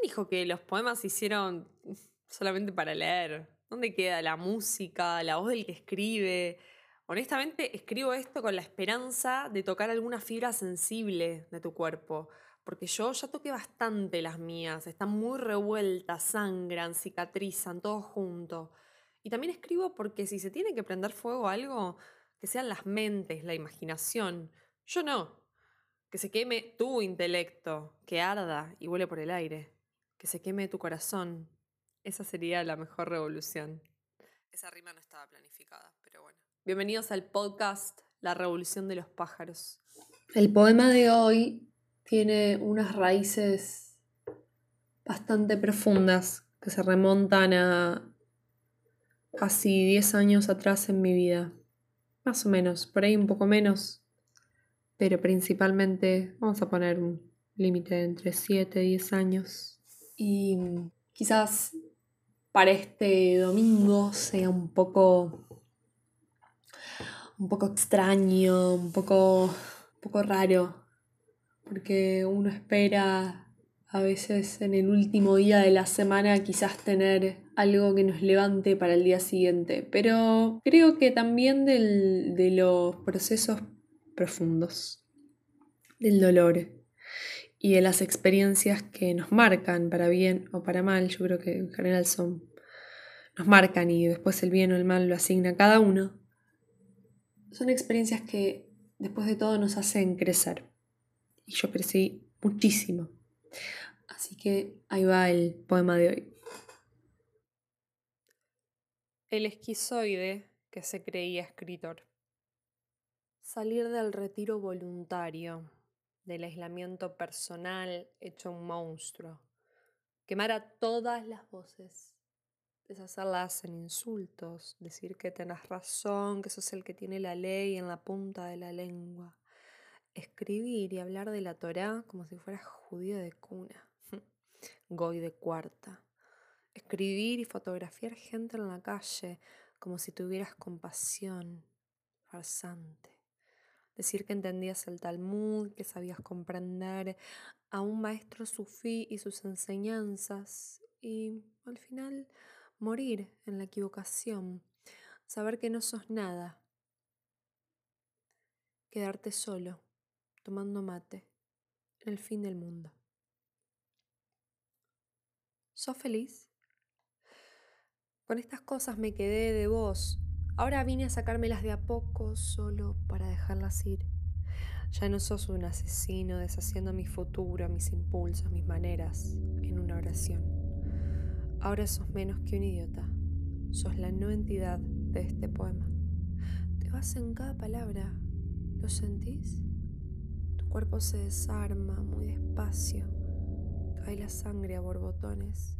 ¿Quién dijo que los poemas se hicieron solamente para leer? ¿Dónde queda la música, la voz del que escribe? Honestamente, escribo esto con la esperanza de tocar alguna fibra sensible de tu cuerpo, porque yo ya toqué bastante las mías, están muy revueltas, sangran, cicatrizan, todo junto. Y también escribo porque si se tiene que prender fuego algo, que sean las mentes, la imaginación. Yo no. Que se queme tu intelecto, que arda y vuele por el aire. Que se queme tu corazón. Esa sería la mejor revolución. Esa rima no estaba planificada, pero bueno. Bienvenidos al podcast La Revolución de los Pájaros. El poema de hoy tiene unas raíces bastante profundas que se remontan a casi 10 años atrás en mi vida. Más o menos, por ahí un poco menos, pero principalmente vamos a poner un límite entre 7 y 10 años. Y quizás para este domingo sea un poco un poco extraño, un poco, un poco raro, porque uno espera a veces en el último día de la semana quizás tener algo que nos levante para el día siguiente, pero creo que también del, de los procesos profundos, del dolor y de las experiencias que nos marcan para bien o para mal, yo creo que en general son, nos marcan y después el bien o el mal lo asigna cada uno son experiencias que después de todo nos hacen crecer. Y yo crecí muchísimo. Así que ahí va el poema de hoy. El esquizoide que se creía escritor. Salir del retiro voluntario, del aislamiento personal hecho un monstruo. Quemar a todas las voces deshacerlas en insultos, decir que tenés razón, que sos el que tiene la ley en la punta de la lengua, escribir y hablar de la Torá como si fueras judío de cuna, goy de cuarta, escribir y fotografiar gente en la calle como si tuvieras compasión, farsante. Decir que entendías el Talmud, que sabías comprender a un maestro sufí y sus enseñanzas, y al final morir en la equivocación, saber que no sos nada, quedarte solo, tomando mate, en el fin del mundo. ¿Sos feliz? Con estas cosas me quedé de vos. Ahora vine a sacármelas de a poco solo para dejarlas ir. Ya no sos un asesino deshaciendo mi futuro, mis impulsos, mis maneras en una oración. Ahora sos menos que un idiota. Sos la no entidad de este poema. Te vas en cada palabra. ¿Lo sentís? Tu cuerpo se desarma muy despacio. Cae la sangre a borbotones,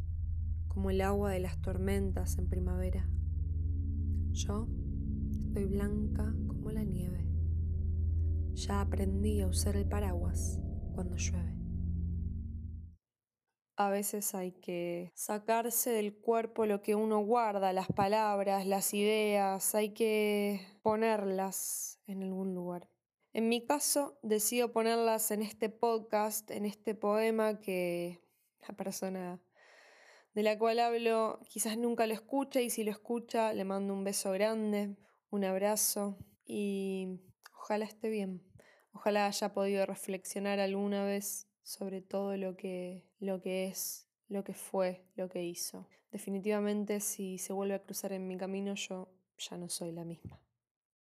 como el agua de las tormentas en primavera. Yo estoy blanca como la nieve. Ya aprendí a usar el paraguas cuando llueve. A veces hay que sacarse del cuerpo lo que uno guarda, las palabras, las ideas, hay que ponerlas en algún lugar. En mi caso, decido ponerlas en este podcast, en este poema que la persona de la cual hablo quizás nunca lo escucha y si lo escucha le mando un beso grande, un abrazo y ojalá esté bien. Ojalá haya podido reflexionar alguna vez sobre todo lo que, lo que es, lo que fue, lo que hizo. Definitivamente si se vuelve a cruzar en mi camino yo ya no soy la misma.